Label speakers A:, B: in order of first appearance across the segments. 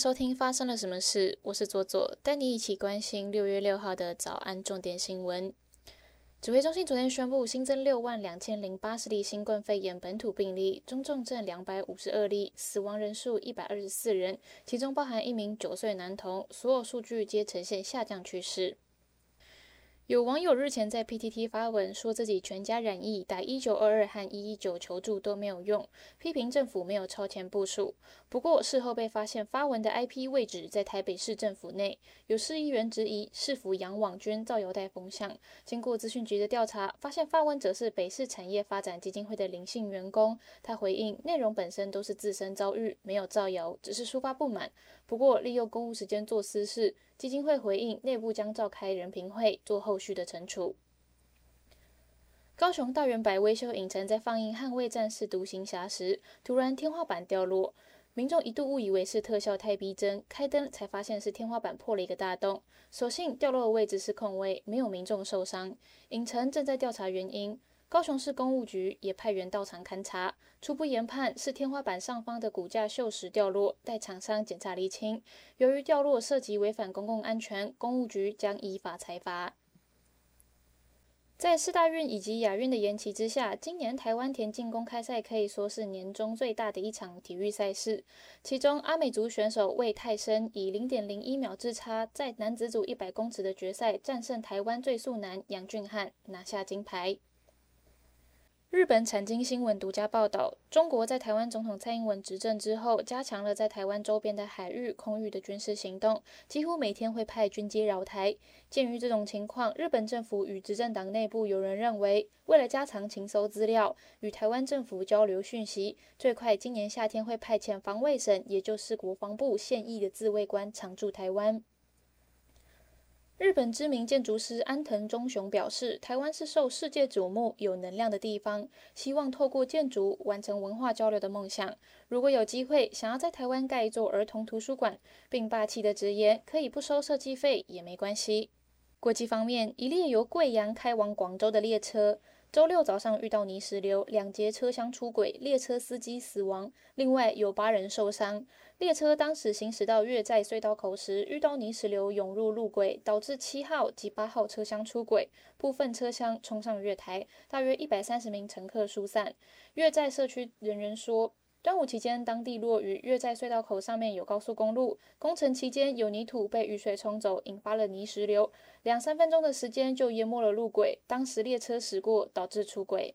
A: 收听发生了什么事？我是左左，带你一起关心六月六号的早安重点新闻。指挥中心昨天宣布新增六万两千零八十例新冠肺炎本土病例，中重症两百五十二例，死亡人数一百二十四人，其中包含一名九岁男童，所有数据皆呈现下降趋势。有网友日前在 PTT 发文，说自己全家染疫，打一九二二和一一九求助都没有用，批评政府没有超前部署。不过事后被发现发文的 IP 位置在台北市政府内，有市议员质疑市府养网军造谣带风向。经过资讯局的调查，发现发文者是北市产业发展基金会的林姓员工。他回应内容本身都是自身遭遇，没有造谣，只是抒发不满。不过利用公务时间做私事。基金会回应，内部将召开人评会，做后续的惩处。高雄大圆柏微秀影城在放映《捍卫战士独行侠》时，突然天花板掉落，民众一度误以为是特效太逼真，开灯才发现是天花板破了一个大洞。所幸掉落的位置是空位，没有民众受伤。影城正在调查原因。高雄市公务局也派员到场勘查，初步研判是天花板上方的骨架锈蚀掉落，待厂商检查厘清。由于掉落涉及违反公共安全，公务局将依法裁罚。在四大运以及亚运的延期之下，今年台湾田径公开赛可以说是年中最大的一场体育赛事。其中，阿美族选手魏泰生以零点零一秒之差，在男子组一百公尺的决赛战胜台湾最速男杨俊翰，拿下金牌。日本产经新闻独家报道，中国在台湾总统蔡英文执政之后，加强了在台湾周边的海域、空域的军事行动，几乎每天会派军机绕台。鉴于这种情况，日本政府与执政党内部有人认为，为了加强情搜资料，与台湾政府交流讯息，最快今年夏天会派遣防卫省，也就是国防部现役的自卫官常驻台湾。日本知名建筑师安藤忠雄表示，台湾是受世界瞩目、有能量的地方，希望透过建筑完成文化交流的梦想。如果有机会，想要在台湾盖一座儿童图书馆，并霸气的直言可以不收设计费也没关系。国际方面，一列由贵阳开往广州的列车。周六早上遇到泥石流，两节车厢出轨，列车司机死亡，另外有八人受伤。列车当时行驶到越寨隧道口时，遇到泥石流涌入路轨，导致七号及八号车厢出轨，部分车厢冲上月台，大约一百三十名乘客疏散。越寨社区人员说。端午期间，当地落雨，越在隧道口上面有高速公路工程期间，有泥土被雨水冲走，引发了泥石流，两三分钟的时间就淹没了路轨。当时列车驶过，导致出轨。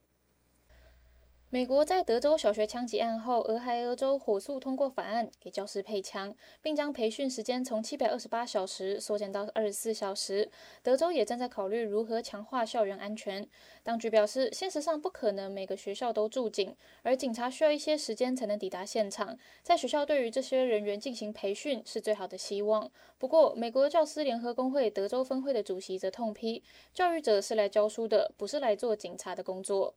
A: 美国在德州小学枪击案后，俄亥俄州火速通过法案，给教师配枪，并将培训时间从七百二十八小时缩减到二十四小时。德州也正在考虑如何强化校园安全。当局表示，现实上不可能每个学校都驻警，而警察需要一些时间才能抵达现场。在学校对于这些人员进行培训是最好的希望。不过，美国教师联合工会德州分会的主席则痛批，教育者是来教书的，不是来做警察的工作。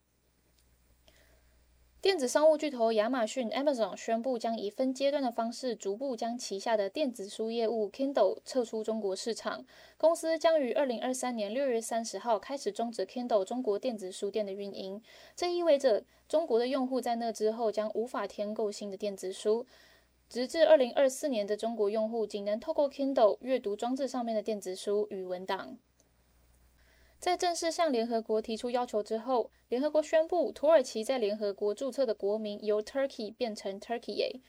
A: 电子商务巨头亚马逊 （Amazon） 宣布将以分阶段的方式逐步将旗下的电子书业务 Kindle 撤出中国市场。公司将于二零二三年六月三十号开始终止 Kindle 中国电子书店的运营。这意味着中国的用户在那之后将无法添购新的电子书，直至二零二四年的中国用户仅能透过 Kindle 阅读装置上面的电子书与文档。在正式向联合国提出要求之后，联合国宣布土耳其在联合国注册的国名由 Turkey 变成 Turkey。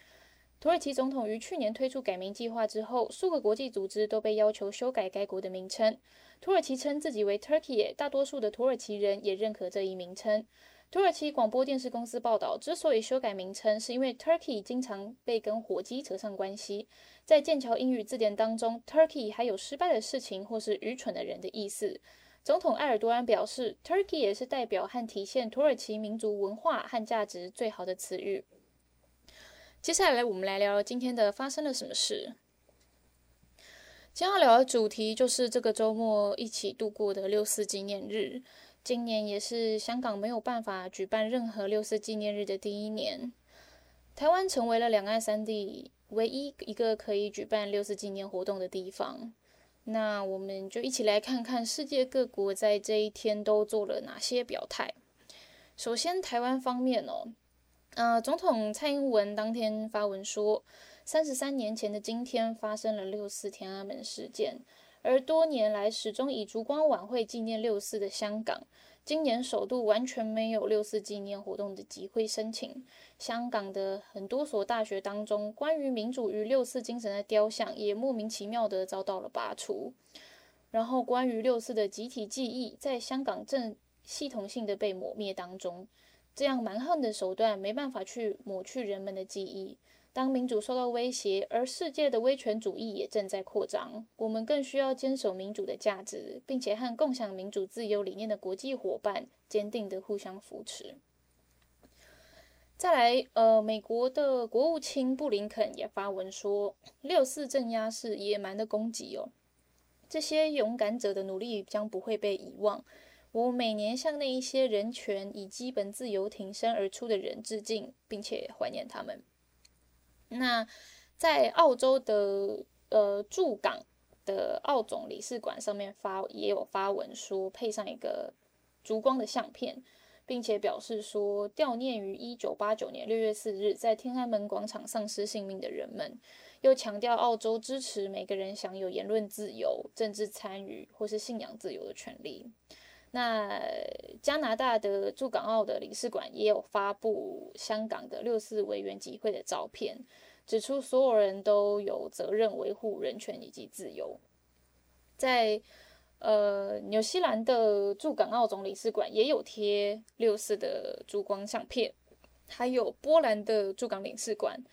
A: 土耳其总统于去年推出改名计划之后，数个国际组织都被要求修改该国的名称。土耳其称自己为 Turkey，大多数的土耳其人也认可这一名称。土耳其广播电视公司报道，之所以修改名称，是因为 Turkey 经常被跟火鸡扯上关系。在剑桥英语字典当中，Turkey 还有失败的事情或是愚蠢的人的意思。总统埃尔多安表示，Turkey 也是代表和体现土耳其民族文化和价值最好的词语。接下来，我们来聊聊今天的发生了什么事。今天要聊的主题就是这个周末一起度过的六四纪念日。今年也是香港没有办法举办任何六四纪念日的第一年，台湾成为了两岸三地唯一一个可以举办六四纪念活动的地方。那我们就一起来看看世界各国在这一天都做了哪些表态。首先，台湾方面哦，呃，总统蔡英文当天发文说，三十三年前的今天发生了六四天安门事件，而多年来始终以烛光晚会纪念六四的香港，今年首度完全没有六四纪念活动的集会申请。香港的很多所大学当中，关于民主与六四精神的雕像也莫名其妙的遭到了拔除。然后，关于六四的集体记忆，在香港正系统性的被抹灭当中。这样蛮横的手段没办法去抹去人们的记忆。当民主受到威胁，而世界的威权主义也正在扩张，我们更需要坚守民主的价值，并且和共享民主自由理念的国际伙伴坚定的互相扶持。再来，呃，美国的国务卿布林肯也发文说，六四镇压是野蛮的攻击哦。这些勇敢者的努力将不会被遗忘。我每年向那一些人权以基本自由挺身而出的人致敬，并且怀念他们。那在澳洲的呃驻港的澳总领事馆上面发也有发文说，配上一个烛光的相片，并且表示说悼念于一九八九年六月四日在天安门广场丧失性命的人们。又强调澳洲支持每个人享有言论自由、政治参与或是信仰自由的权利。那加拿大的驻港澳的领事馆也有发布香港的六四委员集会的照片，指出所有人都有责任维护人权以及自由。在呃纽西兰的驻港澳总领事馆也有贴六四的烛光相片，还有波兰的驻港领事馆。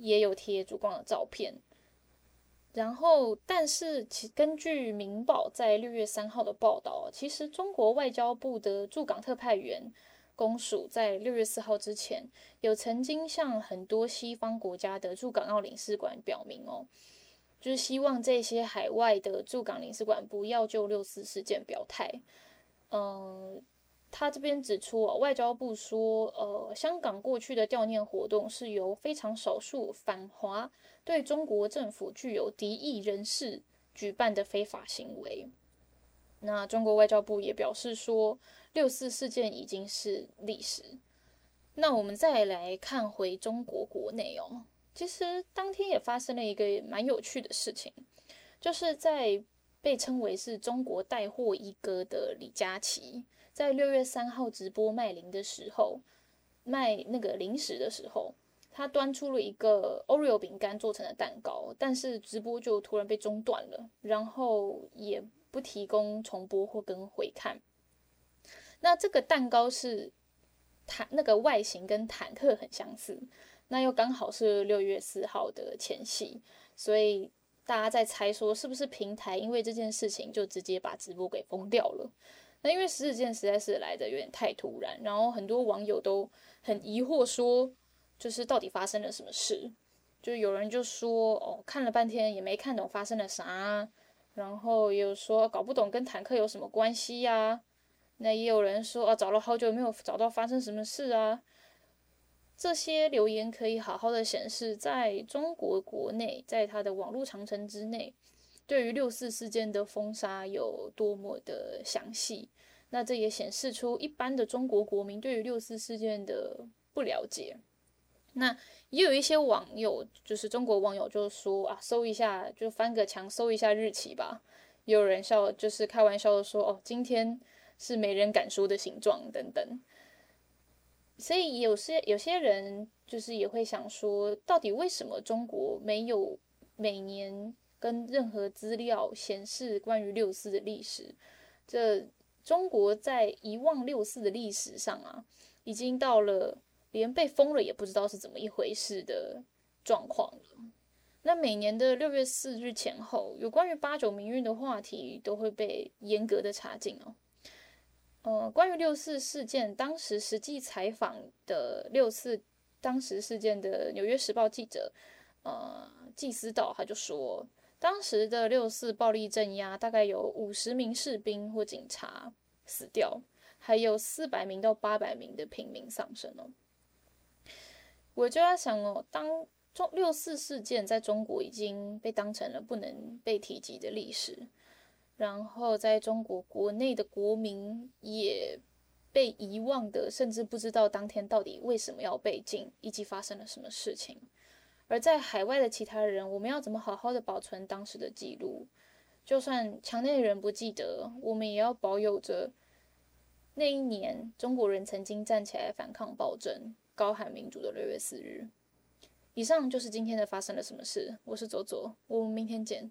A: 也有贴烛光的照片，然后，但是其根据《明报》在六月三号的报道，其实中国外交部的驻港特派员公署在六月四号之前，有曾经向很多西方国家的驻港澳领事馆表明哦，就是希望这些海外的驻港领事馆不要就六四事件表态，嗯。他这边指出，外交部说，呃，香港过去的悼念活动是由非常少数反华、对中国政府具有敌意人士举办的非法行为。那中国外交部也表示说，六四事件已经是历史。那我们再来看回中国国内哦，其实当天也发生了一个蛮有趣的事情，就是在被称为是中国带货一哥的李佳琦。在六月三号直播卖零的时候，卖那个零食的时候，他端出了一个 Oreo 饼干做成的蛋糕，但是直播就突然被中断了，然后也不提供重播或跟回看。那这个蛋糕是坦那个外形跟坦克很相似，那又刚好是六月四号的前夕，所以大家在猜说是不是平台因为这件事情就直接把直播给封掉了。那因为事件实在是来的有点太突然，然后很多网友都很疑惑，说就是到底发生了什么事？就有人就说哦，看了半天也没看懂发生了啥，然后也有说搞不懂跟坦克有什么关系呀？那也有人说啊，找了好久没有找到发生什么事啊？这些留言可以好好的显示，在中国国内，在它的网络长城之内。对于六四事件的封杀有多么的详细，那这也显示出一般的中国国民对于六四事件的不了解。那也有一些网友，就是中国网友，就说啊，搜一下，就翻个墙搜一下日期吧。有人笑，就是开玩笑的说，哦，今天是没人敢说的形状等等。所以有些有些人就是也会想说，到底为什么中国没有每年？跟任何资料显示关于六四的历史，这中国在遗忘六四的历史上啊，已经到了连被封了也不知道是怎么一回事的状况了。那每年的六月四日前后，有关于八九民运的话题都会被严格的查禁哦。呃，关于六四事件，当时实际采访的六四当时事件的《纽约时报》记者，呃，季思道他就说。当时的六四暴力镇压，大概有五十名士兵或警察死掉，还有四百名到八百名的平民丧生哦。我就在想哦，当中六四事件在中国已经被当成了不能被提及的历史，然后在中国国内的国民也被遗忘的，甚至不知道当天到底为什么要被禁，以及发生了什么事情。而在海外的其他人，我们要怎么好好的保存当时的记录？就算墙内的人不记得，我们也要保有着那一年中国人曾经站起来反抗暴政、高喊民主的六月四日。以上就是今天的发生了什么事。我是左左，我们明天见。